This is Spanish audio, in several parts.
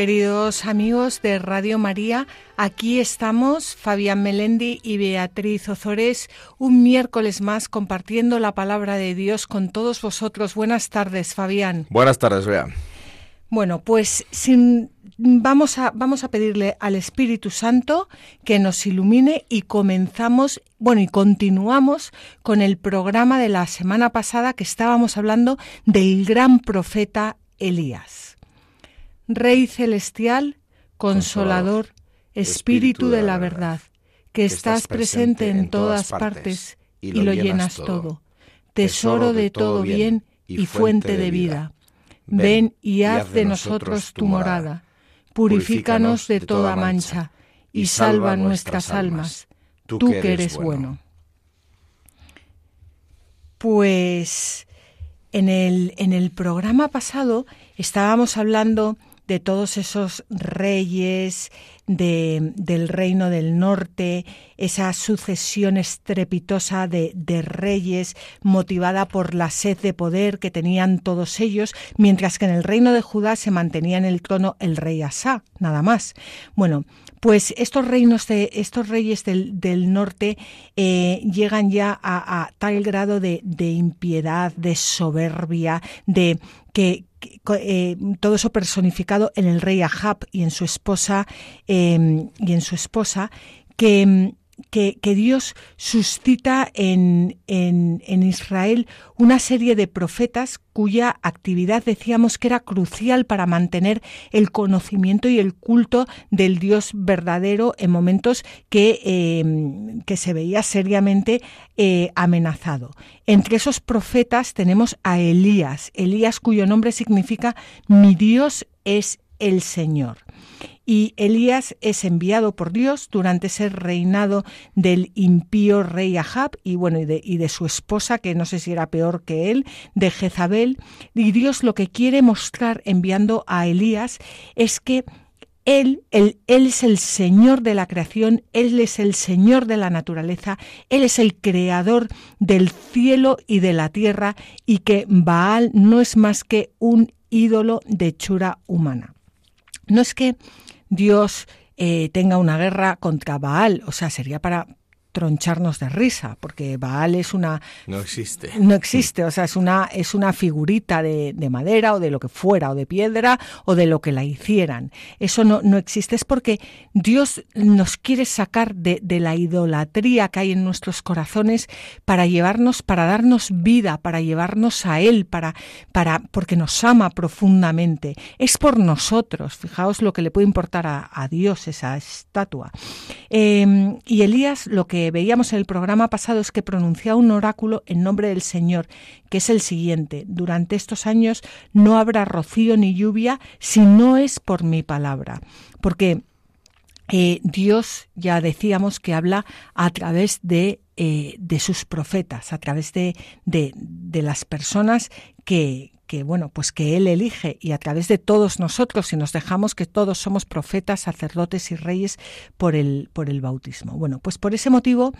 Queridos amigos de Radio María, aquí estamos Fabián Melendi y Beatriz Ozores un miércoles más compartiendo la palabra de Dios con todos vosotros. Buenas tardes, Fabián. Buenas tardes, Bea. Bueno, pues sin, vamos, a, vamos a pedirle al Espíritu Santo que nos ilumine y comenzamos, bueno, y continuamos con el programa de la semana pasada que estábamos hablando del gran profeta Elías. Rey celestial, consolador, Espíritu de la verdad, que estás presente en todas partes y lo llenas todo, tesoro de todo bien y fuente de vida. Ven y haz de nosotros tu morada, purifícanos de toda mancha y salva nuestras almas, tú que eres bueno. Pues en el, en el programa pasado estábamos hablando de todos esos reyes de, del reino del norte, esa sucesión estrepitosa de, de, reyes motivada por la sed de poder que tenían todos ellos, mientras que en el reino de Judá se mantenía en el trono el rey Asá, nada más. Bueno, pues estos reinos de estos reyes del, del norte eh, llegan ya a, a tal grado de, de impiedad, de soberbia, de que, eh, todo eso personificado en el rey Ahab y en su esposa eh, y en su esposa que que, Dios suscita en, en, Israel una serie de profetas cuya actividad decíamos que era crucial para mantener el conocimiento y el culto del Dios verdadero en momentos que, eh, que se veía seriamente eh, amenazado. Entre esos profetas tenemos a Elías, Elías cuyo nombre significa mi Dios es el Señor y Elías es enviado por Dios durante ese reinado del impío rey Ahab y bueno y de, y de, su esposa que no sé si era peor que él de Jezabel y Dios lo que quiere mostrar enviando a Elías es que él, él, él, es el Señor de la creación, Él es el Señor de la naturaleza, Él es el creador del cielo y de la tierra y que Baal no es más que un ídolo de hechura humana. No es que Dios eh, tenga una guerra contra Baal, o sea, sería para troncharnos de risa, porque Baal es una... No existe. No existe, o sea, es una, es una figurita de, de, madera o de lo que fuera, o de piedra, o de lo que la hicieran. Eso no, no existe, es porque Dios nos quiere sacar de, de la idolatría que hay en nuestros corazones para llevarnos, para darnos vida, para llevarnos a Él, para, para, porque nos ama profundamente. Es por nosotros, fijaos lo que le puede importar a, a Dios esa estatua. Eh, y Elías lo que veíamos en el programa pasado es que pronuncia un oráculo en nombre del Señor, que es el siguiente, durante estos años no habrá rocío ni lluvia si no es por mi palabra, porque eh, Dios ya decíamos que habla a través de, eh, de sus profetas, a través de, de, de las personas que, que bueno, pues que él elige y a través de todos nosotros si nos dejamos que todos somos profetas, sacerdotes y reyes por el por el bautismo. Bueno, pues por ese motivo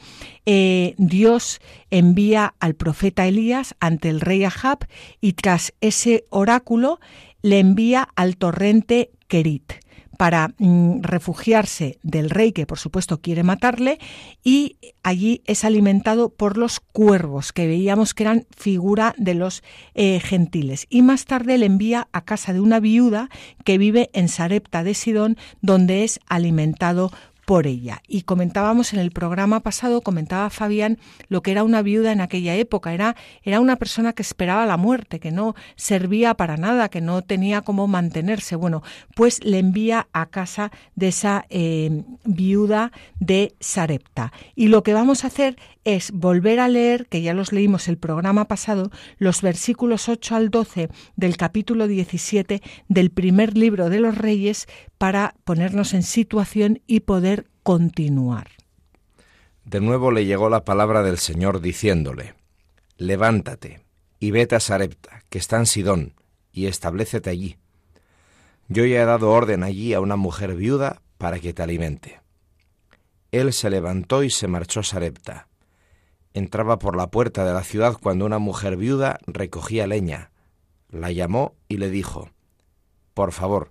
eh, Dios envía al profeta Elías ante el rey Ahab y tras ese oráculo le envía al torrente Kerit para mm, refugiarse del rey que por supuesto quiere matarle y allí es alimentado por los cuervos que veíamos que eran figura de los eh, gentiles. Y más tarde le envía a casa de una viuda que vive en Sarepta de Sidón donde es alimentado por ella. Y comentábamos en el programa pasado, comentaba Fabián, lo que era una viuda en aquella época. Era, era una persona que esperaba la muerte, que no servía para nada, que no tenía cómo mantenerse. Bueno, pues le envía a casa de esa eh, viuda de Sarepta. Y lo que vamos a hacer es volver a leer, que ya los leímos el programa pasado, los versículos 8 al 12 del capítulo 17 del primer libro de los Reyes para ponernos en situación y poder continuar. De nuevo le llegó la palabra del Señor diciéndole, levántate y vete a Sarepta, que está en Sidón, y establecete allí. Yo ya he dado orden allí a una mujer viuda para que te alimente. Él se levantó y se marchó a Sarepta. Entraba por la puerta de la ciudad cuando una mujer viuda recogía leña. La llamó y le dijo, Por favor,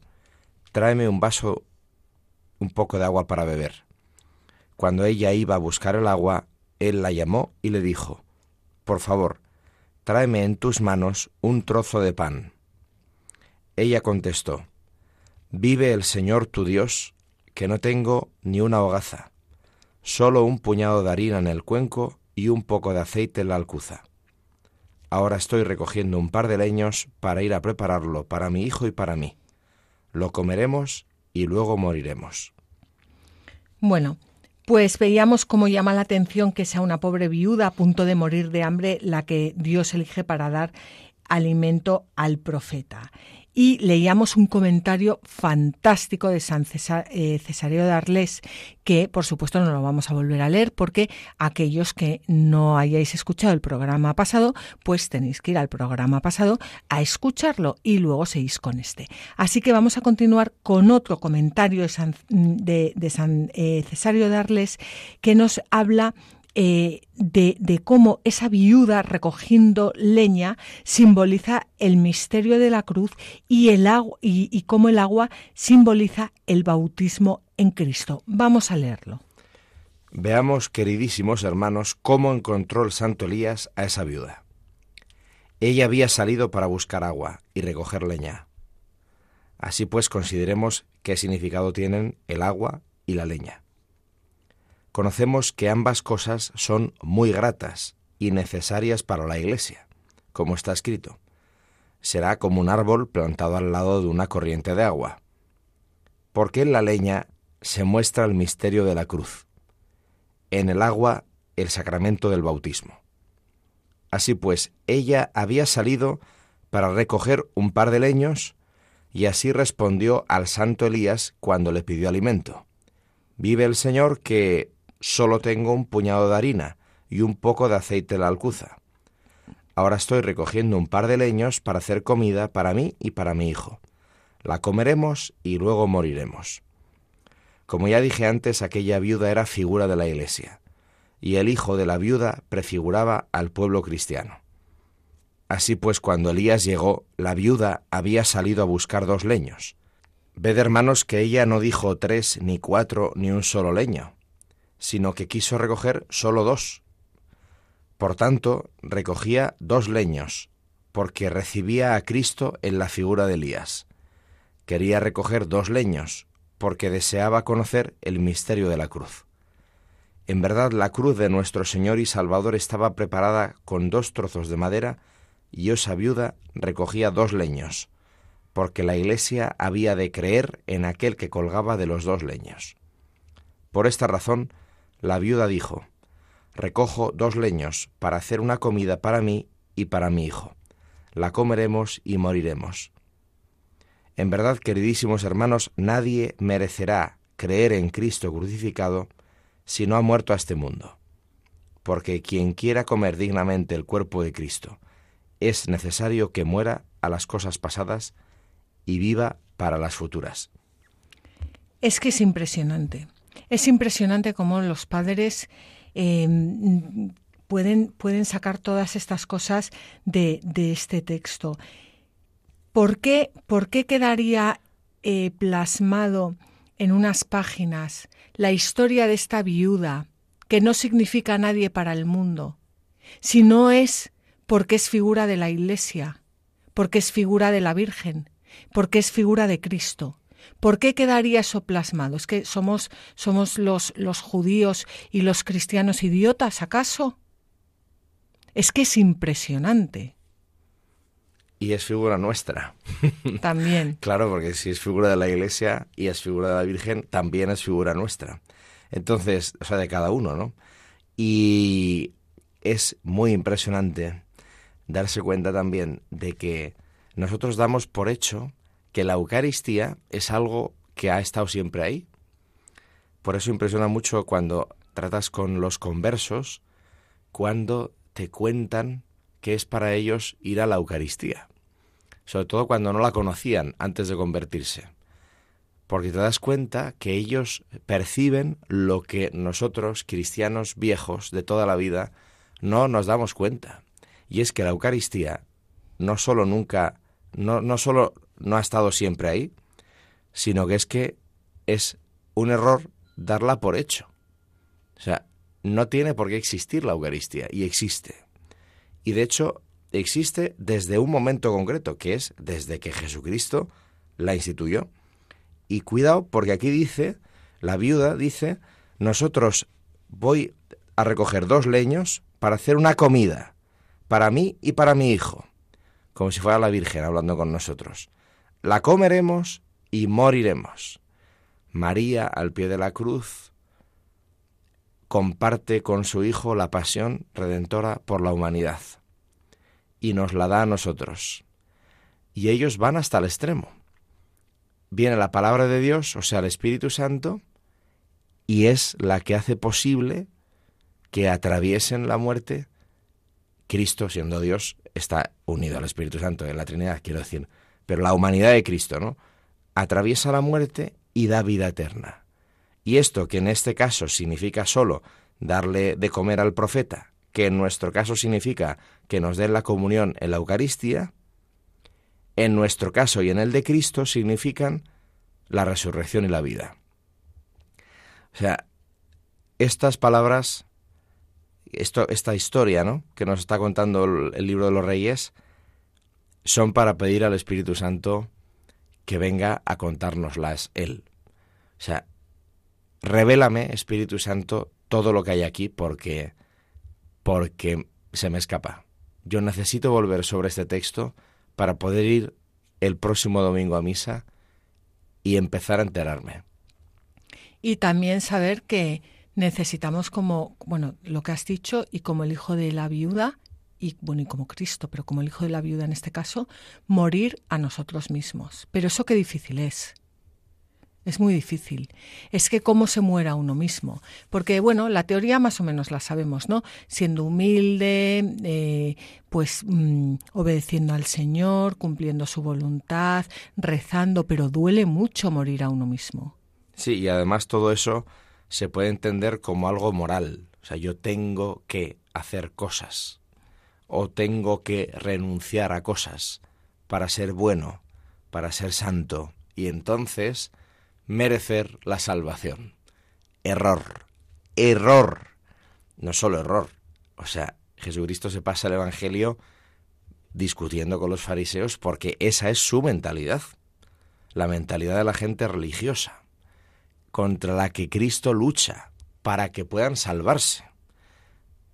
tráeme un vaso, un poco de agua para beber. Cuando ella iba a buscar el agua, él la llamó y le dijo, Por favor, tráeme en tus manos un trozo de pan. Ella contestó, Vive el Señor tu Dios, que no tengo ni una hogaza, solo un puñado de harina en el cuenco y un poco de aceite en la alcuza. Ahora estoy recogiendo un par de leños para ir a prepararlo para mi hijo y para mí. Lo comeremos y luego moriremos. Bueno, pues veíamos cómo llama la atención que sea una pobre viuda a punto de morir de hambre la que Dios elige para dar alimento al profeta y leíamos un comentario fantástico de San eh, de Arles, que por supuesto no lo vamos a volver a leer porque aquellos que no hayáis escuchado el programa pasado, pues tenéis que ir al programa pasado a escucharlo y luego seguís con este. Así que vamos a continuar con otro comentario de San, de, San eh, Cesario de Arles que nos habla eh, de, cómo esa viuda recogiendo leña simboliza el misterio de la cruz y, el agua, y, cómo el agua simboliza el bautismo en Cristo. Vamos a leerlo. Veamos, queridísimos hermanos, cómo encontró el santo Elías a esa viuda. Ella había salido para buscar agua y recoger leña. Así pues, consideremos qué significado tienen el agua y la leña conocemos que ambas cosas son muy gratas y necesarias para la Iglesia, como está escrito. Será como un árbol plantado al lado de una corriente de agua. Porque en la leña se muestra el misterio de la cruz, en el agua el sacramento del bautismo. Así pues, ella había salido para recoger un par de leños y así respondió al santo Elías cuando le pidió alimento. Vive el Señor que solo tengo un puñado de harina y un poco de aceite en la alcuza. Ahora estoy recogiendo un par de leños para hacer comida para mí y para mi hijo. La comeremos y luego moriremos. Como ya dije antes, aquella viuda era figura de la Iglesia, y el hijo de la viuda prefiguraba al pueblo cristiano. Así pues, cuando Elías llegó, la viuda había salido a buscar dos leños. Ved, hermanos, que ella no dijo tres, ni cuatro, ni un solo leño, sino que quiso recoger solo dos. Por tanto, recogía dos leños, porque recibía a Cristo en la figura de Elías. Quería recoger dos leños, porque deseaba conocer el misterio de la cruz. En verdad, la cruz de nuestro Señor y Salvador estaba preparada con dos trozos de madera, y esa viuda recogía dos leños, porque la Iglesia había de creer en aquel que colgaba de los dos leños. Por esta razón, la viuda dijo, Recojo dos leños para hacer una comida para mí y para mi hijo. La comeremos y moriremos. En verdad, queridísimos hermanos, nadie merecerá creer en Cristo crucificado si no ha muerto a este mundo. Porque quien quiera comer dignamente el cuerpo de Cristo, es necesario que muera a las cosas pasadas y viva para las futuras. Es que es impresionante. Es impresionante cómo los padres em, pueden, pueden, sacar todas estas cosas de, este texto. ¿Por qué, por qué quedaría eh, plasmado en unas páginas la historia de esta viuda, que no significa nadie para el mundo, si no es porque es figura de la Iglesia, porque es figura de la Virgen, porque es figura de Cristo? ¿Por qué quedaría eso plasmado? ¿Es que somos, somos los, los judíos y los cristianos idiotas, acaso? Es que es impresionante. Y es figura nuestra. También. claro, porque si es figura de la Iglesia y es figura de la Virgen, también es figura nuestra. Entonces, o sea, de cada uno, ¿no? Y es muy impresionante darse cuenta también de que nosotros damos por hecho que la Eucaristía es algo que ha estado siempre ahí. Por eso impresiona mucho cuando tratas con los conversos, cuando te cuentan que es para ellos ir a la Eucaristía, sobre todo cuando no la conocían antes de convertirse, porque te das cuenta que ellos perciben lo que nosotros, cristianos viejos de toda la vida, no nos damos cuenta, y es que la Eucaristía no solo nunca, no, no solo no ha estado siempre ahí, sino que es que es un error darla por hecho. O sea, no tiene por qué existir la Eucaristía, y existe. Y de hecho, existe desde un momento concreto, que es desde que Jesucristo la instituyó. Y cuidado, porque aquí dice, la viuda dice, nosotros voy a recoger dos leños para hacer una comida, para mí y para mi hijo, como si fuera la Virgen hablando con nosotros. La comeremos y moriremos. María, al pie de la cruz, comparte con su Hijo la pasión redentora por la humanidad y nos la da a nosotros. Y ellos van hasta el extremo. Viene la palabra de Dios, o sea, el Espíritu Santo, y es la que hace posible que atraviesen la muerte. Cristo, siendo Dios, está unido al Espíritu Santo en la Trinidad, quiero decir, pero la humanidad de Cristo, ¿no? Atraviesa la muerte y da vida eterna. Y esto, que en este caso significa solo darle de comer al profeta, que en nuestro caso significa que nos den la comunión en la Eucaristía, en nuestro caso y en el de Cristo significan la resurrección y la vida. O sea, estas palabras, esto, esta historia ¿no? que nos está contando el, el libro de los reyes, son para pedir al Espíritu Santo que venga a contárnoslas Él. O sea, revélame, Espíritu Santo, todo lo que hay aquí porque, porque se me escapa. Yo necesito volver sobre este texto para poder ir el próximo domingo a misa y empezar a enterarme. Y también saber que necesitamos como, bueno, lo que has dicho, y como el hijo de la viuda, y bueno, y como Cristo, pero como el hijo de la viuda en este caso, morir a nosotros mismos. Pero eso qué difícil es. Es muy difícil. Es que cómo se muera uno mismo. Porque, bueno, la teoría más o menos la sabemos, ¿no? Siendo humilde, eh, pues mm, obedeciendo al Señor, cumpliendo su voluntad, rezando, pero duele mucho morir a uno mismo. Sí, y además todo eso se puede entender como algo moral. O sea, yo tengo que hacer cosas o tengo que renunciar a cosas para ser bueno, para ser santo. Y entonces merecer la salvación. Error, error, no solo error. O sea, Jesucristo se pasa el Evangelio discutiendo con los fariseos porque esa es su mentalidad, la mentalidad de la gente religiosa, contra la que Cristo lucha para que puedan salvarse,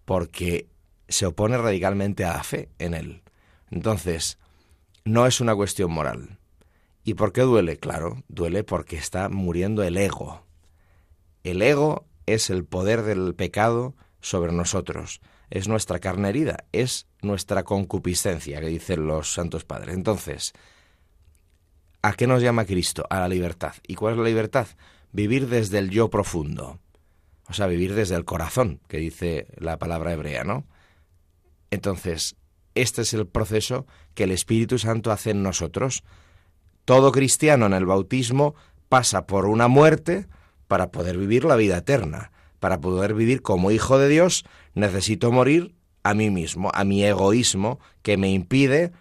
porque se opone radicalmente a la fe en él. Entonces, no es una cuestión moral, ¿Y por qué duele? Claro, duele porque está muriendo el ego. El ego es el poder del pecado sobre nosotros, es nuestra carne herida, es nuestra concupiscencia, que dicen los santos padres. Entonces, ¿a qué nos llama Cristo? A la libertad. ¿Y cuál es la libertad? Vivir desde el yo profundo, o sea, vivir desde el corazón, que dice la palabra hebrea, ¿no? Entonces, este es el proceso que el Espíritu Santo hace en nosotros, todo cristiano en el bautismo pasa por una muerte para poder vivir la vida eterna. Para poder vivir como hijo de Dios necesito morir a mí mismo, a mi egoísmo que me impide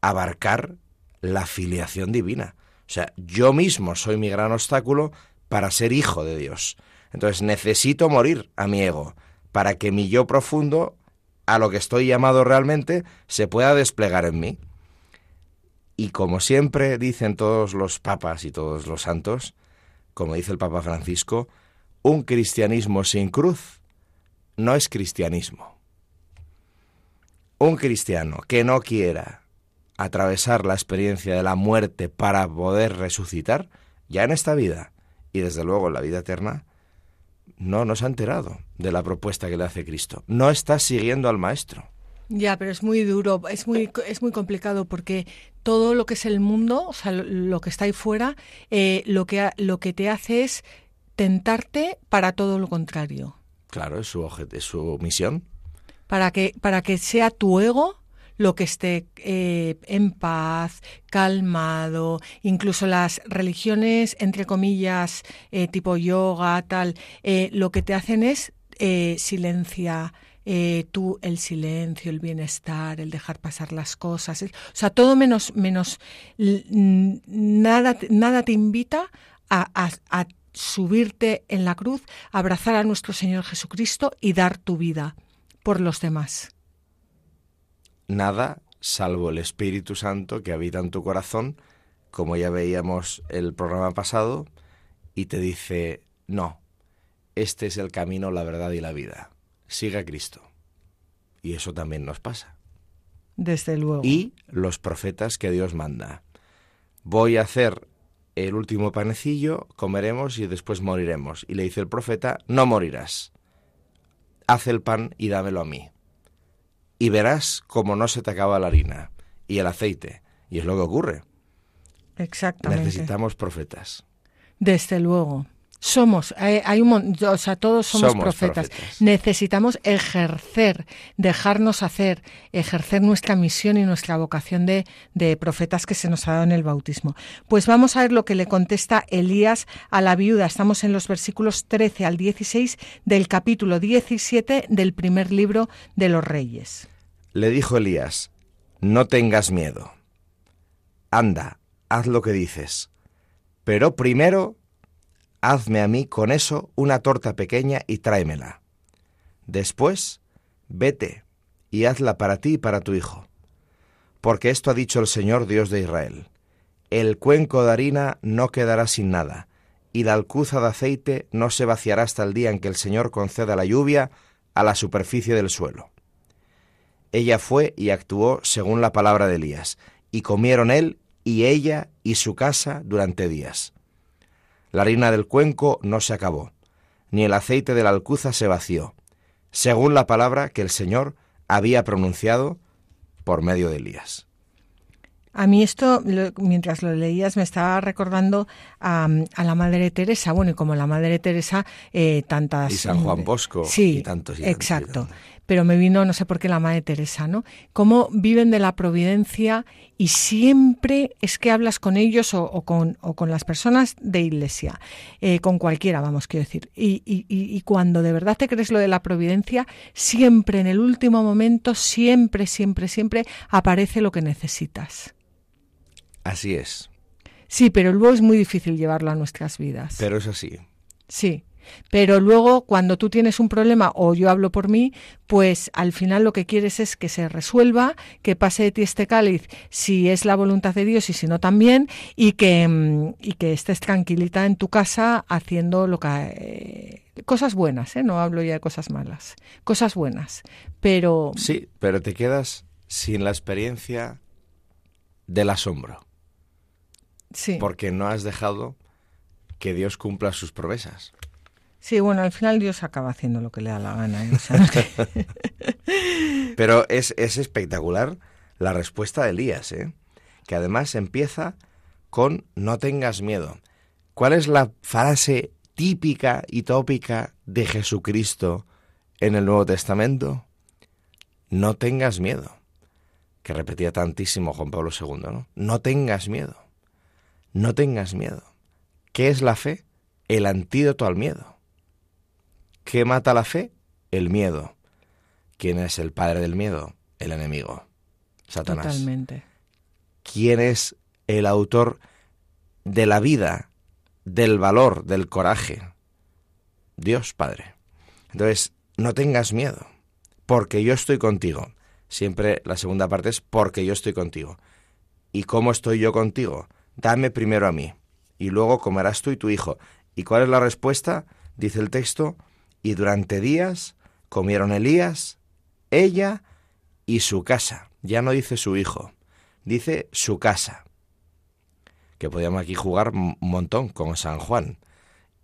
abarcar la filiación divina. O sea, yo mismo soy mi gran obstáculo para ser hijo de Dios. Entonces necesito morir a mi ego para que mi yo profundo, a lo que estoy llamado realmente, se pueda desplegar en mí. Y como siempre dicen todos los papas y todos los santos, como dice el Papa Francisco, un cristianismo sin cruz no es cristianismo. Un cristiano que no quiera atravesar la experiencia de la muerte para poder resucitar, ya en esta vida y desde luego en la vida eterna, no nos ha enterado de la propuesta que le hace Cristo. No está siguiendo al Maestro. Ya, pero es muy duro, es muy, es muy complicado porque todo lo que es el mundo, o sea, lo, que está ahí fuera, eh, lo, que, lo que te hace es tentarte para todo lo contrario. Claro, es su, es su misión. Para que, para que sea tu ego lo que esté eh, en paz, calmado, incluso las religiones, entre comillas, eh, tipo yoga, tal, eh, lo que te hacen es silencia, tú el silencio, el bienestar, el dejar pasar las cosas, o sea, todo menos, menos, nada, nada te invita a, a subirte en la cruz, abrazar a nuestro Señor Jesucristo y dar tu vida por los demás. Nada salvo el Espíritu Santo que habita en tu corazón, como ya veíamos el programa pasado, y te dice, no, este es el camino, la verdad y la vida. Siga a Cristo. Y eso también nos pasa. Desde luego. Y los profetas que Dios manda. Voy a hacer el último panecillo, comeremos y después moriremos. Y le dice el profeta, no morirás. Haz el pan y dámelo a mí. Y verás cómo no se te acaba la harina y el aceite. Y es lo que ocurre. Exactamente. Necesitamos profetas. Desde luego. Somos, hay, un, o sea, todos somos, profetas. Necesitamos ejercer, dejarnos hacer, ejercer nuestra misión y nuestra vocación de, de profetas que se nos ha dado en el bautismo. Pues vamos a ver lo que le contesta Elías a la viuda. Estamos en los versículos 13 al 16 del capítulo 17 del primer libro de los Reyes. Le dijo Elías, no tengas miedo. Anda, haz lo que dices. Pero primero hazme a mí con eso una torta pequeña y tráemela. Después, vete y hazla para ti y para tu hijo. Porque esto ha dicho el Señor Dios de Israel. El cuenco de harina no quedará sin nada, y la alcuza de aceite no se vaciará hasta el día en que el Señor conceda la lluvia a la superficie del suelo. Ella fue y actuó según la palabra de Elías, y comieron él y ella y su casa durante días. La harina del cuenco no se acabó, ni el aceite de la alcuza se vació, según la palabra que el Señor había pronunciado por medio de Elías. A mí esto, mientras lo leías, me estaba recordando a, la Madre Teresa. Bueno, y como la Madre Teresa, eh, tantas... Y San Juan Bosco. Sí, y tantos. Y exacto pero me vino no sé por qué la Madre Teresa, ¿no? Cómo viven de la providencia y siempre es que hablas con ellos o, con, o con, las personas de iglesia, eh, con cualquiera, vamos, quiero decir. Y, y, cuando de verdad te crees lo de la providencia, siempre en el último momento, siempre, siempre, siempre aparece lo que necesitas. Así es. Sí, pero luego es muy difícil llevarlo a nuestras vidas. Pero es así. Sí. Pero luego, cuando tú tienes un problema, o yo hablo por mí, pues al final lo que quieres es que se resuelva, que pase de ti este cáliz, si es la voluntad de Dios y si no también, y que, mm, y que estés tranquilita en tu casa haciendo lo que... Eh, cosas buenas, ¿eh? no hablo ya de cosas malas, cosas buenas, pero... Sí, pero te quedas sin la experiencia del asombro. Sí. Porque no has dejado que Dios cumpla sus promesas. Sí, bueno, al final Dios acaba haciendo lo que le da la gana. ¿eh? Pero es, es, espectacular la respuesta de Elías, ¿eh? que además empieza con no tengas miedo. ¿Cuál es la frase típica y tópica de Jesucristo en el Nuevo Testamento? No tengas miedo, que repetía tantísimo Juan Pablo II, ¿no? No tengas miedo, no tengas miedo. ¿Qué es la fe? El antídoto al miedo. ¿Qué mata la fe? El miedo. ¿Quién es el padre del miedo? El enemigo. Satanás. Totalmente. ¿Quién es el autor de la vida, del valor, del coraje? Dios Padre. Entonces, no tengas miedo, porque yo estoy contigo. Siempre la segunda parte es porque yo estoy contigo. ¿Y cómo estoy yo contigo? Dame primero a mí, y luego comerás tú y tu hijo. ¿Y cuál es la respuesta? Dice el texto, y durante días comieron Elías, ella y su casa. Ya no dice su hijo, dice su casa. Que podíamos aquí jugar un montón con San Juan.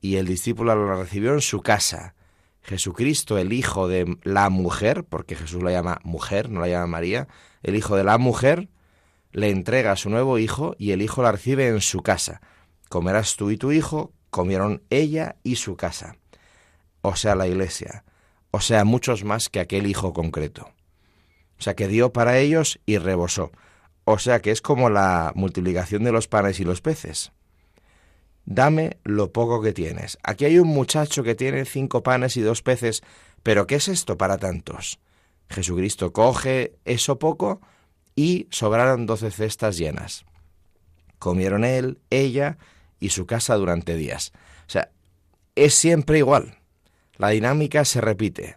Y el discípulo lo recibió en su casa. Jesucristo, el hijo de la mujer, porque Jesús la llama mujer, no la llama María, el hijo de la mujer, le entrega a su nuevo hijo y el hijo la recibe en su casa. Comerás tú y tu hijo, comieron ella y su casa o sea la Iglesia, o sea muchos más que aquel hijo concreto. O sea, que dio para ellos y rebosó. O sea, que es como la multiplicación de los panes y los peces. Dame lo poco que tienes. Aquí hay un muchacho que tiene cinco panes y dos peces, pero ¿qué es esto para tantos? Jesucristo coge eso poco y sobraron doce cestas llenas. Comieron él, ella y su casa durante días. O sea, es siempre igual. La dinámica se repite.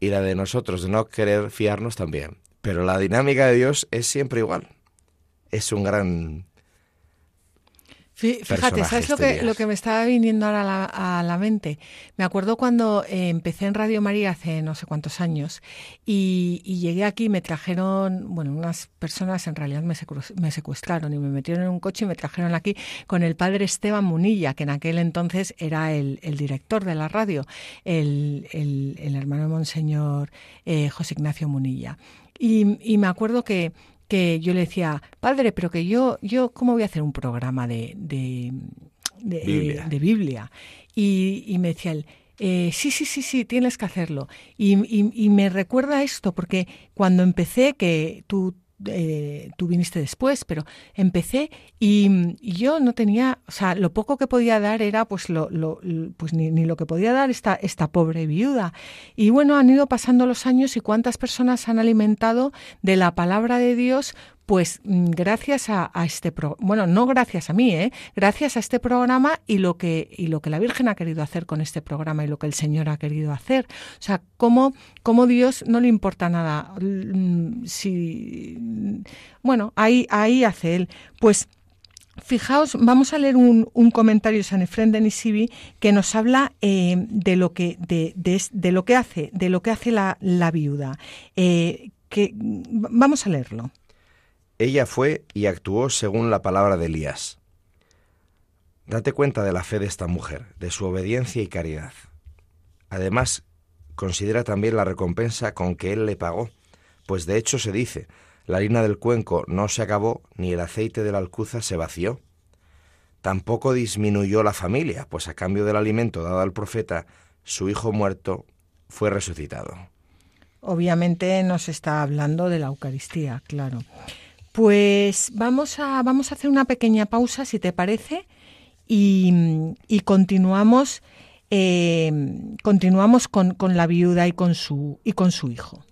Y la de nosotros de no querer fiarnos también. Pero la dinámica de Dios es siempre igual. Es un gran Fíjate, ¿sabes lo que, lo que me estaba viniendo ahora a la, mente? Me acuerdo cuando eh, empecé en Radio María hace no sé cuántos años y, llegué aquí, me trajeron, bueno, unas personas en realidad me, secuestraron y me metieron en un coche y me trajeron aquí con el padre Esteban Munilla, que en aquel entonces era el, director de la radio, el, hermano de Monseñor eh, José Ignacio Munilla. y me acuerdo que que yo le decía, padre, pero que yo, yo ¿cómo voy a hacer un programa de, de, Biblia. Y, me decía él, eh, sí, sí, sí, sí, tienes que hacerlo. Y, y, me recuerda esto, porque cuando empecé, que tú eh, tú viniste después, pero empecé y, yo no tenía, o sea, lo poco que podía dar era pues lo, pues ni, ni, lo que podía dar esta, esta pobre viuda. Y bueno, han ido pasando los años y cuántas personas han alimentado de la palabra de Dios pues mm, gracias a, este bueno no gracias a mí eh gracias a este programa y lo que y lo que la Virgen ha querido hacer con este programa y lo que el Señor ha querido hacer o sea cómo, cómo Dios no le importa nada mm, si bueno ahí ahí hace él pues Fijaos, vamos a leer un, comentario de San Efrén de Nisibi que nos habla eh, de lo que de, de, lo que hace de lo que hace la, la viuda. Eh, que vamos a leerlo. Ella fue y actuó según la palabra de Elías. Date cuenta de la fe de esta mujer, de su obediencia y caridad. Además, considera también la recompensa con que él le pagó, pues de hecho se dice, la harina del cuenco no se acabó, ni el aceite de la alcuza se vació. Tampoco disminuyó la familia, pues a cambio del alimento dado al profeta, su hijo muerto fue resucitado. Obviamente nos está hablando de la Eucaristía, claro. Pues vamos a, vamos a hacer una pequeña pausa, si te parece, y, continuamos, eh, continuamos con, con, la viuda y con su, y con su hijo.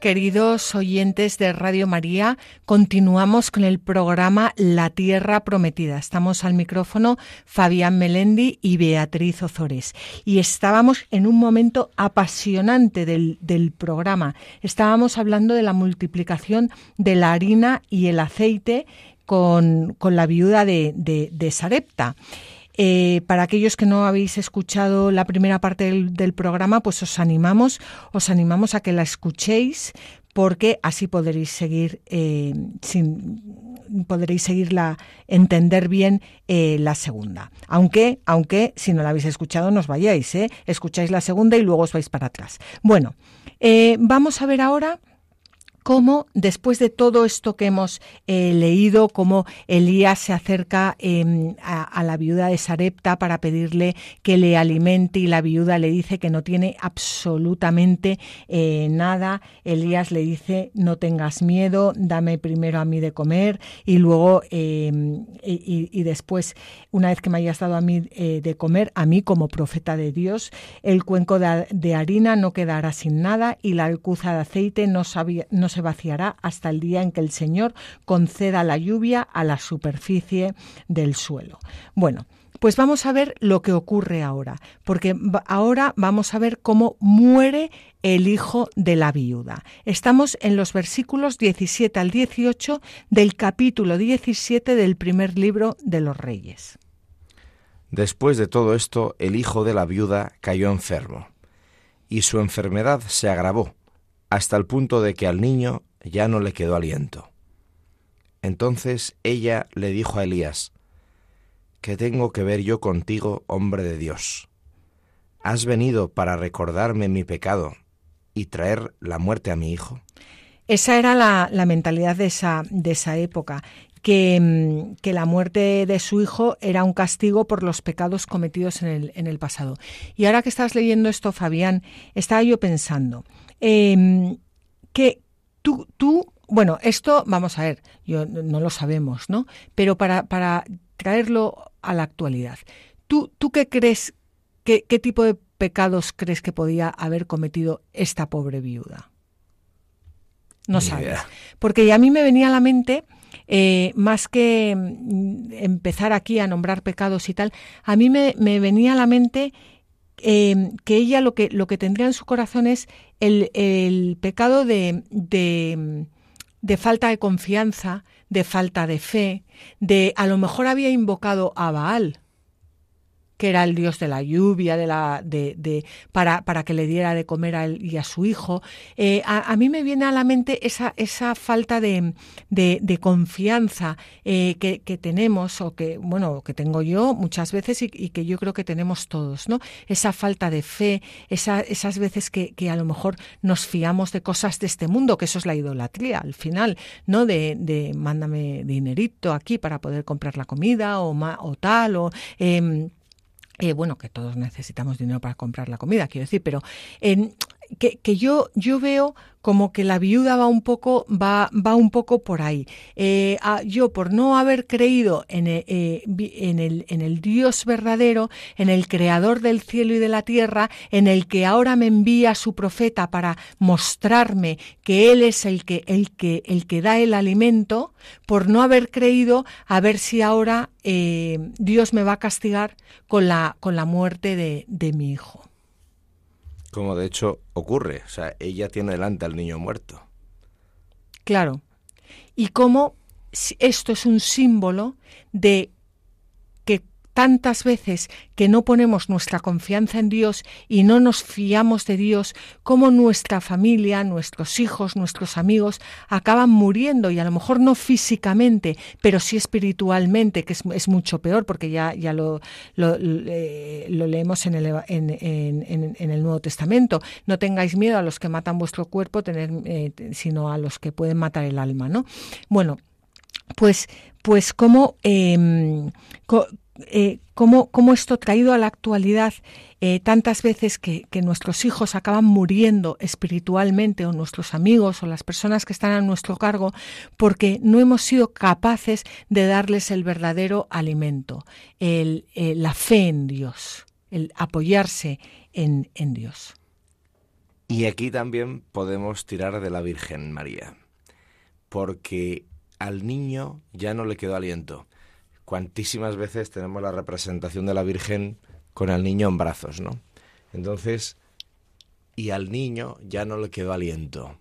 Queridos oyentes de Radio María, continuamos con el programa La Tierra Prometida. Estamos al micrófono Fabián Melendi y Beatriz Ozores. Y estábamos en un momento apasionante del, programa. Estábamos hablando de la multiplicación de la harina y el aceite con, la viuda de, de Sarepta. Eh, para aquellos que no habéis escuchado la primera parte del, programa, pues os animamos, os animamos a que la escuchéis porque así podréis seguir eh, sin, podréis seguirla entender bien eh, la segunda. Aunque, aunque si no la habéis escuchado, no os vayáis, escucháis la segunda y luego os vais para atrás. Bueno, vamos a ver ahora cómo después de todo esto que hemos eh, leído, cómo Elías se acerca em, a, la viuda de Sarepta para pedirle que le alimente y la viuda le dice que no tiene absolutamente eh, nada. Elías le dice no tengas miedo, dame primero a mí de comer y luego em, y, después una vez que me hayas dado a mí eh, de comer, a mí como profeta de Dios, el cuenco de, harina no quedará sin nada y la alcuza de aceite no, sabía, no se vaciará hasta el día en que el Señor conceda la lluvia a la superficie del suelo. Bueno, pues vamos a ver lo que ocurre ahora, porque ahora vamos a ver cómo muere el hijo de la viuda. Estamos en los versículos 17 al 18 del capítulo 17 del primer libro de los Reyes. Después de todo esto, el hijo de la viuda cayó enfermo, y su enfermedad se agravó hasta el punto de que al niño ya no le quedó aliento. Entonces ella le dijo a Elías, ¿Qué tengo que ver yo contigo, hombre de Dios? ¿Has venido para recordarme mi pecado y traer la muerte a mi hijo? Esa era la, mentalidad de esa, de esa época. Que, mm, que, la muerte de su hijo era un castigo por los pecados cometidos en el, en el pasado. Y ahora que estás leyendo esto, Fabián, estaba yo pensando em, que tú, tú, bueno, esto, vamos a ver, yo no lo sabemos, ¿no? Pero para, para traerlo a la actualidad, ¿tú, tú qué crees, qué, qué tipo de pecados crees que podía haber cometido esta pobre viuda? No sabes. Porque a mí me venía a la mente, eh, más que mm, empezar aquí a nombrar pecados y tal, a mí me, venía a la mente eh, que ella lo que, lo que tendría en su corazón es el, el pecado de, de, falta de confianza, de falta de fe, de a lo mejor había invocado a Baal que era el dios de la lluvia, de la, de, de para, para, que le diera de comer a él y a su hijo. Eh, a, mí me viene a la mente esa, esa falta de, de, confianza eh, que, que, tenemos, o que, bueno, que tengo yo muchas veces y, que yo creo que tenemos todos, ¿no? Esa falta de fe, esa, esas veces que, que, a lo mejor nos fiamos de cosas de este mundo, que eso es la idolatría al final, ¿no? De, de mándame dinerito aquí para poder comprar la comida o, o tal, o... Em, eh, bueno, que todos necesitamos dinero para comprar la comida, quiero decir, pero en, que, que, yo, yo veo como que la viuda va un poco, va, va un poco por ahí. Eh, yo, por no haber creído en, eh, en, el, en el Dios verdadero, en el creador del cielo y de la tierra, en el que ahora me envía su profeta para mostrarme que Él es el que, el que, el que da el alimento, por no haber creído, a ver si ahora eh, Dios me va a castigar con la, con la muerte de, de mi hijo. Como de hecho ocurre, o sea, ella tiene delante al niño muerto. Claro. Y cómo esto es un símbolo de tantas veces que no ponemos nuestra confianza en Dios y no nos fiamos de Dios, como nuestra familia, nuestros hijos, nuestros amigos acaban muriendo y a lo mejor no físicamente, pero sí espiritualmente, que es, mucho peor porque ya, ya lo, lo, leemos en el, en, el, Nuevo Testamento. No tengáis miedo a los que matan vuestro cuerpo, eh, sino a los que pueden matar el alma, ¿no? Bueno, pues, pues como em, eh, cómo, esto traído a la actualidad eh, tantas veces que, nuestros hijos acaban muriendo espiritualmente o nuestros amigos o las personas que están a nuestro cargo porque no hemos sido capaces de darles el verdadero alimento, el, eh, la fe en Dios, el apoyarse en, en Dios. Y aquí también podemos tirar de la Virgen María, porque al niño ya no le quedó aliento cuantísimas veces tenemos la representación de la Virgen con el niño en brazos, ¿no? Entonces, y al niño ya no le quedó aliento.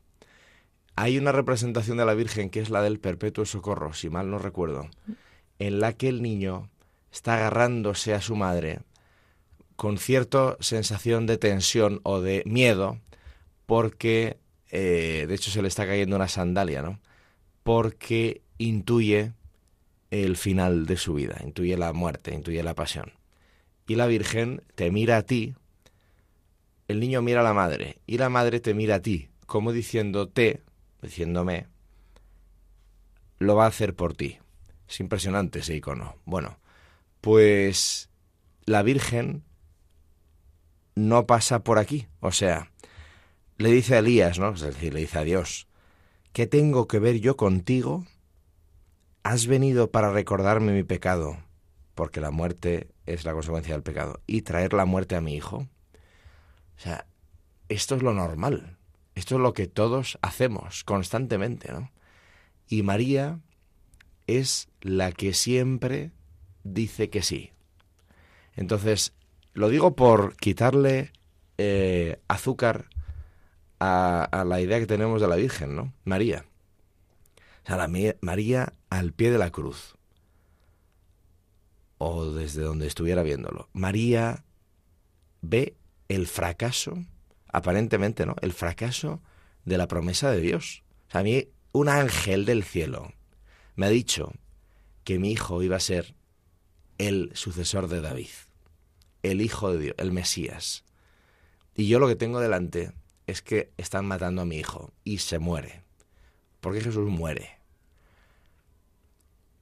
Hay una representación de la Virgen que es la del perpetuo socorro, si mal no recuerdo, en la que el niño está agarrándose a su madre con cierta sensación de tensión o de miedo, porque, eh, de hecho, se le está cayendo una sandalia, ¿no? Porque intuye el final de su vida, intuye la muerte, intuye la pasión. Y la Virgen te mira a ti, el niño mira a la madre, y la madre te mira a ti, como diciéndote, diciéndome, lo va a hacer por ti. Es impresionante ese icono. Bueno, pues la Virgen no pasa por aquí. O sea, le dice a Elías, ¿no? Es decir, le dice a Dios, ¿qué tengo que ver yo contigo has venido para recordarme mi pecado, porque la muerte es la consecuencia del pecado, y traer la muerte a mi hijo. O sea, esto es lo normal, esto es lo que todos hacemos constantemente, ¿no? Y María es la que siempre dice que sí. Entonces, lo digo por quitarle eh, azúcar a, a, la idea que tenemos de la Virgen, ¿no? María. La María al pie de la cruz, o desde donde estuviera viéndolo, María ve el fracaso, aparentemente, ¿no? El fracaso de la promesa de Dios. A mí un ángel del cielo me ha dicho que mi hijo iba a ser el sucesor de David, el hijo de Dios, el Mesías. Y yo lo que tengo delante es que están matando a mi hijo y se muere. Porque Jesús muere.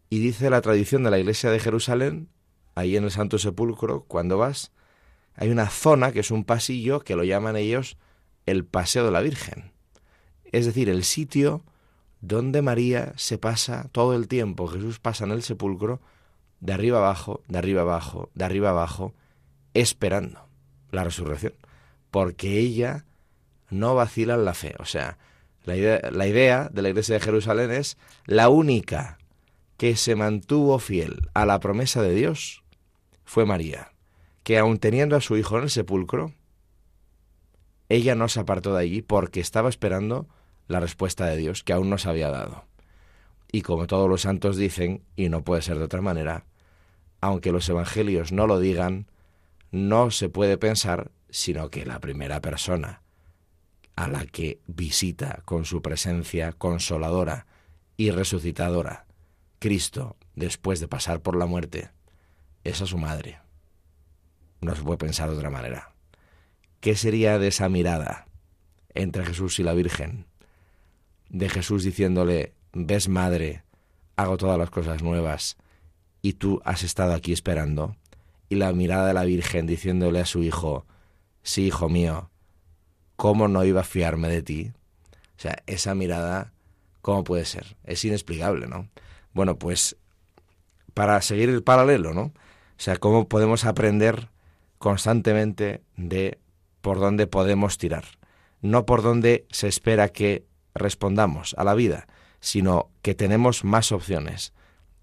Y dice la tradición de la iglesia de Jerusalén, ahí en el Santo Sepulcro, cuando vas, hay una zona que es un pasillo que lo llaman ellos el Paseo de la Virgen. Es decir, el sitio donde María se pasa todo el tiempo, Jesús pasa en el sepulcro, de arriba abajo, de arriba abajo, de arriba abajo, esperando la resurrección. Porque ella no vacila en la fe. O sea, la idea, la idea de la iglesia de Jerusalén es la única que se mantuvo fiel a la promesa de Dios fue María, que aun teniendo a su hijo en el sepulcro, ella no se apartó de allí porque estaba esperando la respuesta de Dios que aún no se había dado. Y como todos los santos dicen, y no puede ser de otra manera, aunque los evangelios no lo digan, no se puede pensar sino que la primera persona a la que visita con su presencia consoladora y resucitadora Cristo después de pasar por la muerte es a su madre. No se puede pensar de otra manera. ¿Qué sería de esa mirada entre Jesús y la Virgen? De Jesús diciéndole, ves madre, hago todas las cosas nuevas y tú has estado aquí esperando. Y la mirada de la Virgen diciéndole a su hijo, sí, hijo mío, ¿cómo no iba a fiarme de ti? O sea, esa mirada, ¿cómo puede ser? Es inexplicable, ¿no? Bueno, pues para seguir el paralelo, ¿no? O sea, cómo podemos aprender constantemente de por dónde podemos tirar, no por dónde se espera que respondamos a la vida, sino que tenemos más opciones.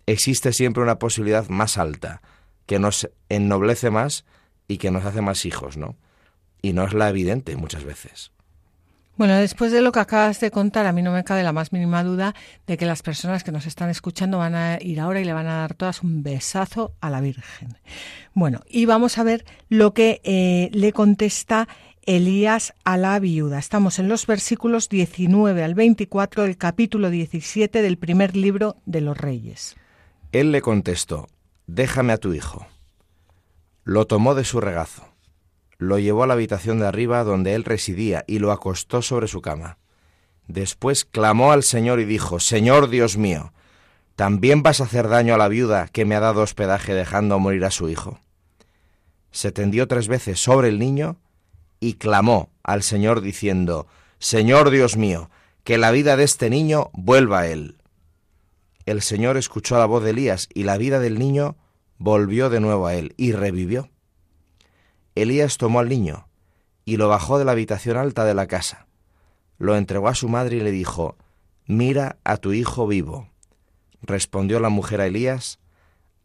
Existe siempre una posibilidad más alta, que nos ennoblece más y que nos hace más hijos, ¿no? Y no es la evidente muchas veces. Bueno, después de lo que acabas de contar, a mí no me cabe la más mínima duda de que las personas que nos están escuchando van a ir ahora y le van a dar todas un besazo a la Virgen. Bueno, y vamos a ver lo que eh, le contesta Elías a la viuda. Estamos en los versículos 19 al 24 del capítulo 17 del primer libro de los Reyes. Él le contestó, déjame a tu hijo. Lo tomó de su regazo lo llevó a la habitación de arriba donde él residía y lo acostó sobre su cama. Después clamó al Señor y dijo, Señor Dios mío, ¿también vas a hacer daño a la viuda que me ha dado hospedaje dejando morir a su hijo? Se tendió tres veces sobre el niño y clamó al Señor diciendo, Señor Dios mío, que la vida de este niño vuelva a él. El Señor escuchó la voz de Elías y la vida del niño volvió de nuevo a él y revivió. Elías tomó al niño y lo bajó de la habitación alta de la casa. Lo entregó a su madre y le dijo, Mira a tu hijo vivo. Respondió la mujer a Elías,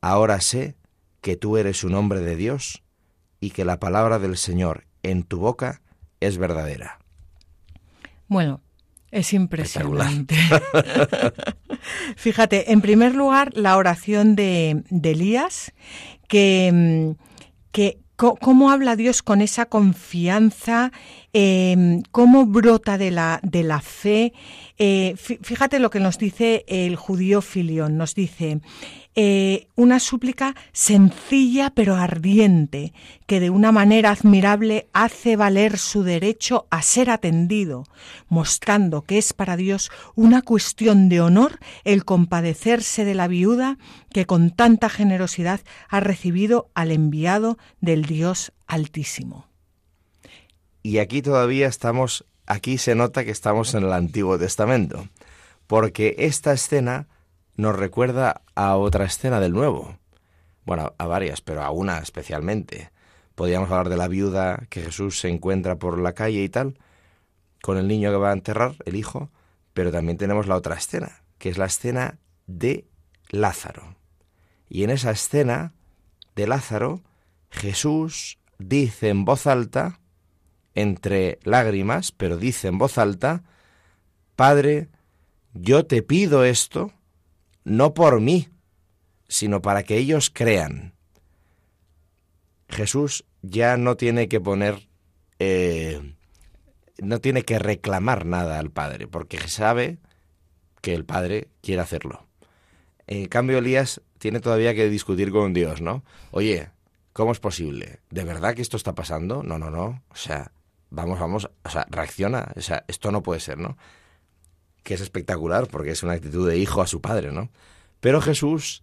Ahora sé que tú eres un hombre de Dios y que la palabra del Señor en tu boca es verdadera. Bueno, es impresionante. Fíjate, en primer lugar, la oración de, de Elías, que, que cómo habla Dios con esa confianza, em, cómo brota de la, de la fe. Eh, fíjate lo que nos dice el judío Filión, nos dice, eh, una súplica sencilla pero ardiente, que de una manera admirable hace valer su derecho a ser atendido, mostrando que es para Dios una cuestión de honor el compadecerse de la viuda que con tanta generosidad ha recibido al enviado del Dios Altísimo. Y aquí todavía estamos, aquí se nota que estamos en el Antiguo Testamento, porque esta escena nos recuerda a otra escena del Nuevo. Bueno, a varias, pero a una especialmente. Podríamos hablar de la viuda que Jesús se encuentra por la calle y tal, con el niño que va a enterrar, el hijo, pero también tenemos la otra escena, que es la escena de Lázaro. Y en esa escena de Lázaro, Jesús dice en voz alta, entre lágrimas, pero dice en voz alta, Padre, yo te pido esto no por mí, sino para que ellos crean. Jesús ya no tiene que poner, eh, no tiene que reclamar nada al Padre, porque sabe que el padre quiere hacerlo. En cambio, Elías tiene todavía que discutir con Dios, ¿no? Oye, ¿cómo es posible? ¿De verdad que esto está pasando? No, no, no. O sea, vamos, vamos, o sea, reacciona. O sea, esto no puede ser, ¿no? Que es espectacular porque es una actitud de hijo a su padre, ¿no? Pero Jesús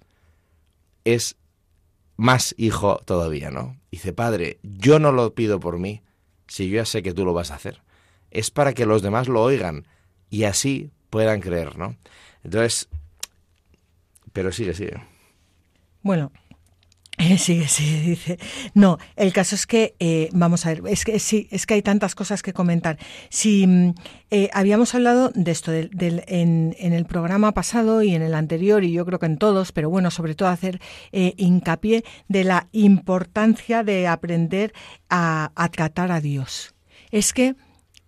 es más hijo todavía, ¿no? Dice, Padre, yo no lo pido por mí, si yo ya sé que tú lo vas a hacer. Es para que los demás lo oigan y así puedan creer, ¿no? Entonces, pero sigue, sigue. Bueno, sigue, sigue, dice. No, el caso es que, eh, vamos a ver, es que sí, es que hay tantas cosas que comentar. Si mm, eh, habíamos hablado de esto en, el programa pasado y en el anterior, y yo creo que en todos, pero bueno, sobre todo hacer eh, hincapié de la importancia de aprender a, a tratar a Dios. Es que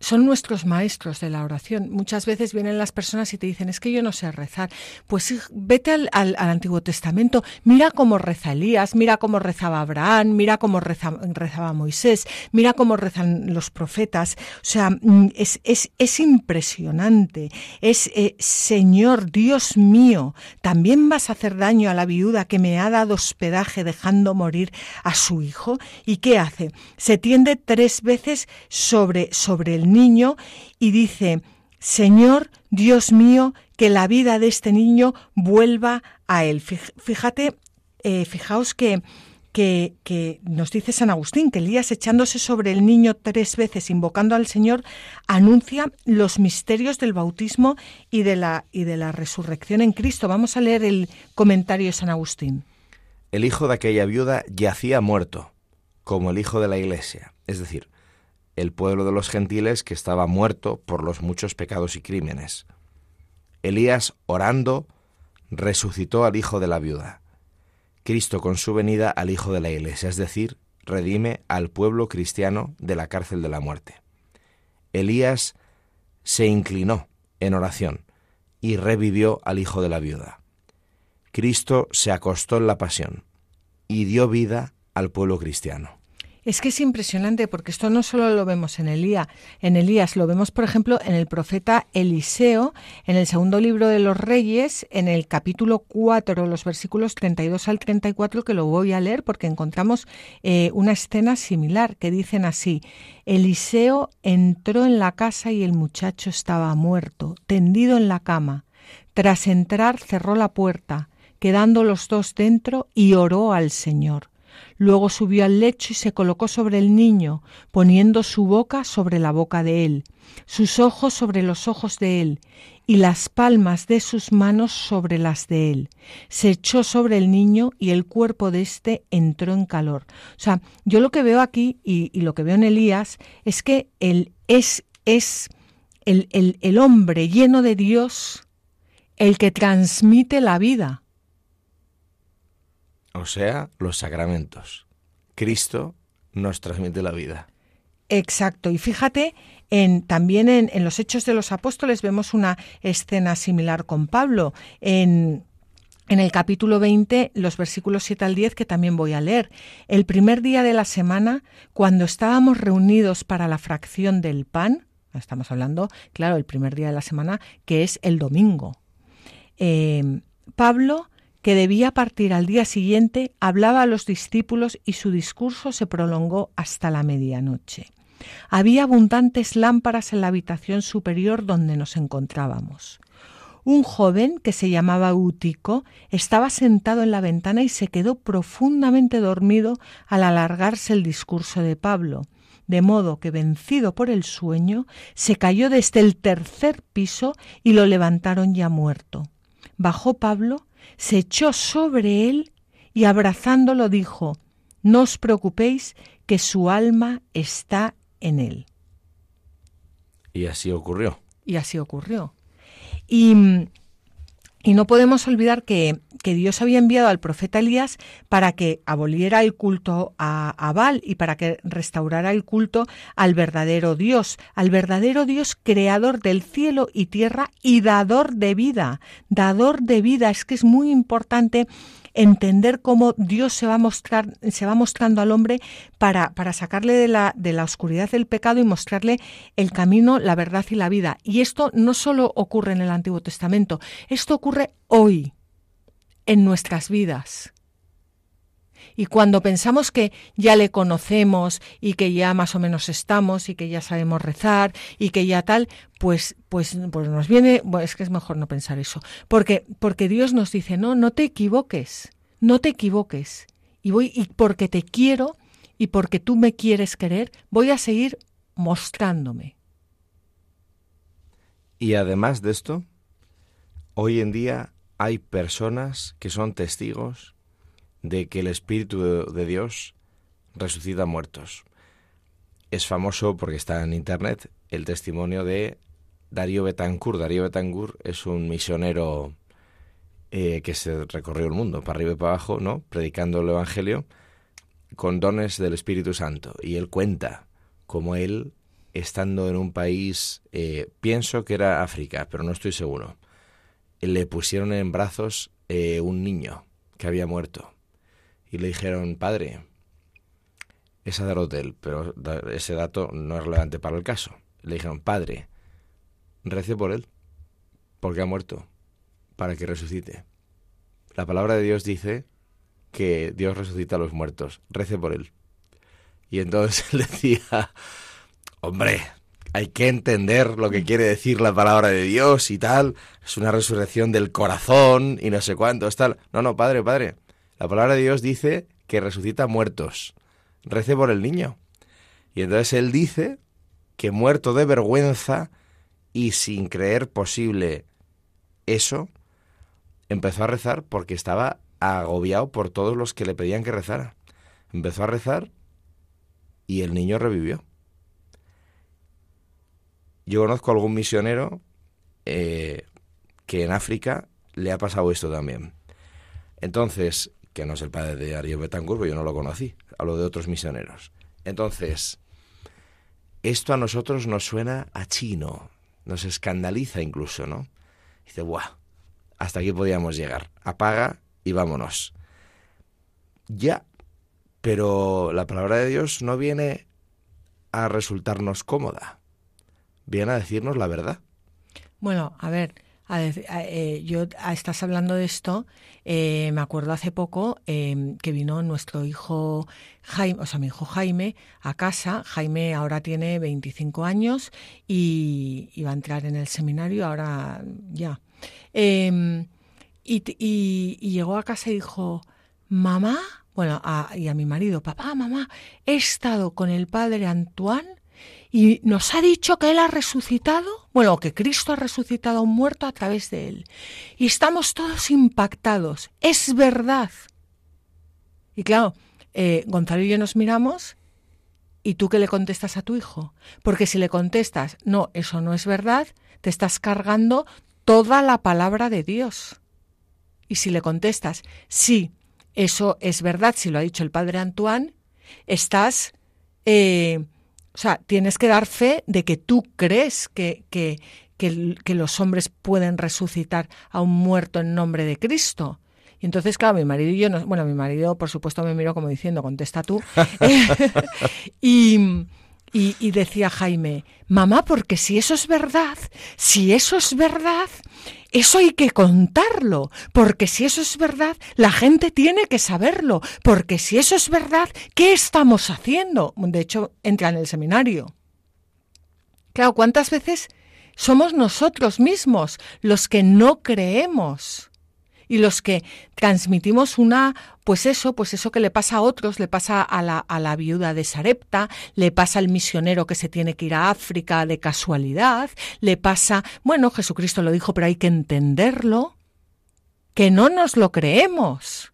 son nuestros maestros de la oración. Muchas veces vienen las personas y te dicen, es que yo no sé rezar. Pues vete al, al, Antiguo Testamento, mira cómo reza Elías, mira cómo rezaba Abraham, mira cómo rezaba Moisés, mira cómo rezan los profetas. O sea, mm, es, es, es impresionante. Es, eh, Señor, Dios mío, también vas a hacer daño a la viuda que me ha dado hospedaje dejando morir a su hijo. ¿Y qué hace? Se tiende tres veces sobre, sobre el niño y dice, Señor, Dios mío, que la vida de este niño vuelva a él. Fíjate, eh, fijaos que, que, que, nos dice San Agustín, que Elías echándose sobre el niño tres veces, invocando al Señor, anuncia los misterios del bautismo y de la, y de la resurrección en Cristo. Vamos a leer el comentario de San Agustín. El hijo de aquella viuda yacía muerto, como el hijo de la iglesia, es decir, el pueblo de los gentiles que estaba muerto por los muchos pecados y crímenes. Elías, orando, resucitó al hijo de la viuda. Cristo con su venida al hijo de la iglesia, es decir, redime al pueblo cristiano de la cárcel de la muerte. Elías se inclinó en oración y revivió al hijo de la viuda. Cristo se acostó en la pasión y dio vida al pueblo cristiano. Es que es impresionante porque esto no solo lo vemos en Elías, en Elías, lo vemos por ejemplo en el profeta Eliseo, en el segundo libro de los Reyes, en el capítulo 4, los versículos 32 al 34, que lo voy a leer porque encontramos eh, una escena similar que dicen así, Eliseo entró en la casa y el muchacho estaba muerto, tendido en la cama. Tras entrar cerró la puerta, quedando los dos dentro y oró al Señor. Luego subió al lecho y se colocó sobre el niño, poniendo su boca sobre la boca de él, sus ojos sobre los ojos de él, y las palmas de sus manos sobre las de él. Se echó sobre el niño y el cuerpo de éste entró en calor. O sea, yo lo que veo aquí y, y lo que veo en Elías es que él es, es el, el, el hombre lleno de Dios el que transmite la vida o sea, los sacramentos. Cristo nos transmite la vida. Exacto. Y fíjate, en, también en, en, los Hechos de los Apóstoles vemos una escena similar con Pablo. En, en el capítulo 20, los versículos 7 al 10, que también voy a leer. El primer día de la semana, cuando estábamos reunidos para la fracción del pan, estamos hablando, claro, el primer día de la semana, que es el domingo. Eh, Pablo que debía partir al día siguiente, hablaba a los discípulos y su discurso se prolongó hasta la medianoche. Había abundantes lámparas en la habitación superior donde nos encontrábamos. Un joven que se llamaba Útico estaba sentado en la ventana y se quedó profundamente dormido al alargarse el discurso de Pablo, de modo que, vencido por el sueño, se cayó desde el tercer piso y lo levantaron ya muerto. Bajó Pablo se echó sobre él y abrazándolo dijo, No os preocupéis, que su alma está en él. Y así ocurrió. Y así ocurrió. Y, y no podemos olvidar que, que, Dios había enviado al profeta Elías para que aboliera el culto a, a y para que restaurara el culto al verdadero Dios, al verdadero Dios creador del cielo y tierra y dador de vida. Dador de vida. Es que es muy importante entender cómo Dios se va, mostrar, se va mostrando al hombre para, para sacarle de la, de la oscuridad del pecado y mostrarle el camino, la verdad y la vida. Y esto no solo ocurre en el Antiguo Testamento, esto ocurre hoy, en nuestras vidas. Y cuando pensamos que ya le conocemos y que ya más o menos estamos y que ya sabemos rezar y que ya tal, pues, pues, pues nos viene, es que es mejor no pensar eso, porque, porque Dios nos dice, no, no te equivoques, no te equivoques. Y voy, y porque te quiero y porque tú me quieres querer, voy a seguir mostrándome. Y además de esto, hoy en día hay personas que son testigos de que el Espíritu de Dios resucita muertos. Es famoso porque está en Internet el testimonio de Darío Betancourt. Darío Betancourt es un misionero eh, que se recorrió el mundo, para arriba y para abajo, ¿no? Predicando el Evangelio con dones del Espíritu Santo. Y él cuenta cómo él, estando en un país, eh, pienso que era África, pero no estoy seguro, le pusieron en brazos eh, un niño que había muerto y le dijeron, padre, es a hotel, pero ese dato no es relevante para el caso. Le dijeron, padre, rece por él, porque ha muerto, para que resucite. La palabra de Dios dice que Dios resucita a los muertos, rece por él. Y entonces él decía, hombre, hay que entender lo que quiere decir la palabra de Dios y tal, es una resurrección del corazón y no sé cuánto, es tal. No, no, padre, padre, la palabra de Dios dice que resucita muertos. Rece por el niño. Y entonces él dice que muerto de vergüenza y sin creer posible eso, empezó a rezar porque estaba agobiado por todos los que le pedían que rezara. Empezó a rezar y el niño revivió. Yo conozco a algún misionero eh, que en África le ha pasado esto también. Entonces, que no es el padre de Darío Betancourt, yo no lo conocí, hablo de otros misioneros. Entonces, esto a nosotros nos suena a chino, nos escandaliza incluso, ¿no? Dice, ¡buah! Hasta aquí podíamos llegar. Apaga y vámonos. Ya, pero la palabra de Dios no viene a resultarnos cómoda, viene a decirnos la verdad. Bueno, a ver, eh, yo estás hablando de esto, eh, me acuerdo hace poco em, que vino nuestro hijo Jaime, o sea, mi hijo Jaime a casa. Jaime ahora tiene 25 años y, va a entrar en el seminario ahora ya. Em, y, llegó a casa y dijo, mamá, bueno, y a mi marido, papá, mamá, he estado con el padre Antoine y nos ha dicho que Él ha resucitado, bueno, que Cristo ha resucitado a un muerto a través de Él. Y estamos todos impactados. Es verdad. Y claro, eh, Gonzalo y yo nos miramos y tú qué le contestas a tu hijo. Porque si le contestas, no, eso no es verdad, te estás cargando toda la palabra de Dios. Y si le contestas, sí, eso es verdad, si lo ha dicho el padre Antoine, estás... Eh, o sea, tienes que dar fe de que tú crees que, que, que, los hombres pueden resucitar a un muerto en nombre de Cristo. Y entonces, claro, mi marido y yo, bueno, mi marido, por supuesto, me miró como diciendo, contesta tú. y, y, decía Jaime, mamá, porque si eso es verdad, si eso es verdad, eso hay que contarlo, porque si eso es verdad, la gente tiene que saberlo, porque si eso es verdad, ¿qué estamos haciendo? De hecho, entra en el seminario. Claro, ¿cuántas veces somos nosotros mismos los que no creemos? Y los que transmitimos una, pues eso, pues eso que le pasa a otros, le pasa a la, a la viuda de Sarepta, le pasa al misionero que se tiene que ir a África de casualidad, le pasa, bueno, Jesucristo lo dijo, pero hay que entenderlo, que no nos lo creemos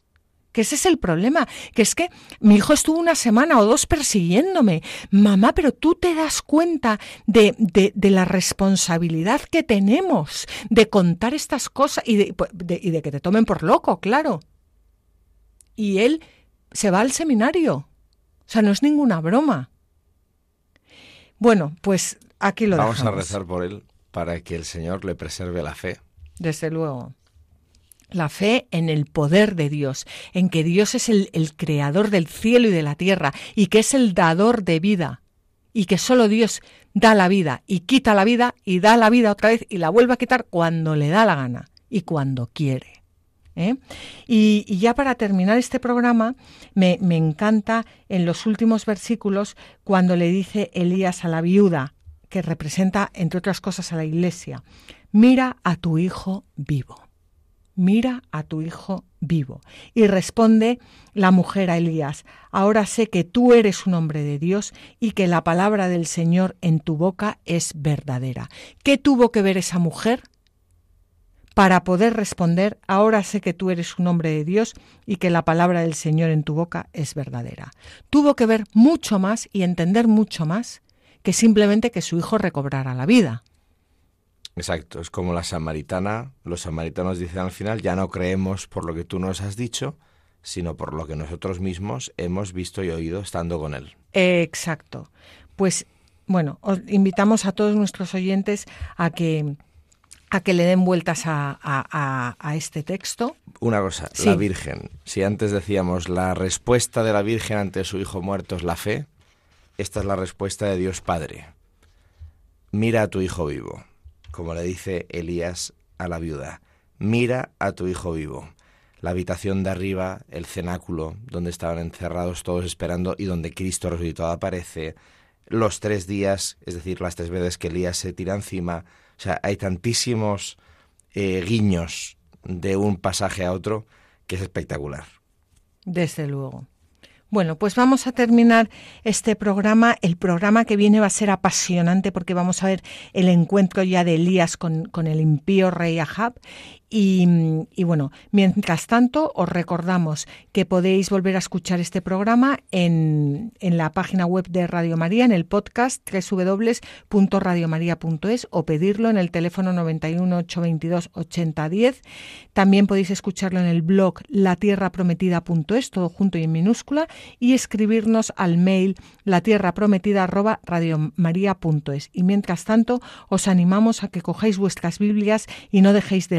que ese es el problema, que es que mi hijo estuvo una semana o dos persiguiéndome. Mamá, pero tú te das cuenta de, de, la responsabilidad que tenemos de contar estas cosas y de, y de que te tomen por loco, claro. Y él se va al seminario. O sea, no es ninguna broma. Bueno, pues aquí lo Vamos a rezar por él para que el Señor le preserve la fe. Desde luego. La fe en el poder de Dios, en que Dios es el, creador del cielo y de la tierra y que es el dador de vida y que solo Dios da la vida y quita la vida y da la vida otra vez y la vuelve a quitar cuando le da la gana y cuando quiere. ¿eh? Y, y, ya para terminar este programa, me, me encanta en los últimos versículos cuando le dice Elías a la viuda, que representa, entre otras cosas, a la iglesia, mira a tu hijo vivo mira a tu hijo vivo. Y responde la mujer a Elías, ahora sé que tú eres un hombre de Dios y que la palabra del Señor en tu boca es verdadera. ¿Qué tuvo que ver esa mujer? Para poder responder, ahora sé que tú eres un hombre de Dios y que la palabra del Señor en tu boca es verdadera. Tuvo que ver mucho más y entender mucho más que simplemente que su hijo recobrara la vida. Exacto, es como la samaritana. Los samaritanos dicen al final, ya no creemos por lo que tú nos has dicho, sino por lo que nosotros mismos hemos visto y oído estando con él. Exacto. Pues bueno, os invitamos a todos nuestros oyentes a que a que le den vueltas a, a, a este texto. Una cosa, sí. la Virgen. Si antes decíamos la respuesta de la Virgen ante su hijo muerto es la fe, esta es la respuesta de Dios Padre. Mira a tu hijo vivo como le dice Elías a la viuda, mira a tu hijo vivo. La habitación de arriba, el cenáculo, donde estaban encerrados todos esperando y donde Cristo resucitado aparece, los tres días, es decir, las tres veces que Elías se tira encima, o sea, hay tantísimos eh, guiños de un pasaje a otro que es espectacular. Desde luego. Bueno, pues vamos a terminar este programa. El programa que viene va a ser apasionante porque vamos a ver el encuentro ya de Elías con, el impío rey Ahab y, bueno, mientras tanto, os recordamos que podéis volver a escuchar este programa en, en la página web de Radio María, en el podcast www.radiomaria.es o pedirlo en el teléfono 91 822 8010. También podéis escucharlo en el blog latierraprometida.es, todo junto y en minúscula, y escribirnos al mail latierraprometida.radiomaria.es. Y mientras tanto, os animamos a que cojáis vuestras Biblias y no dejéis de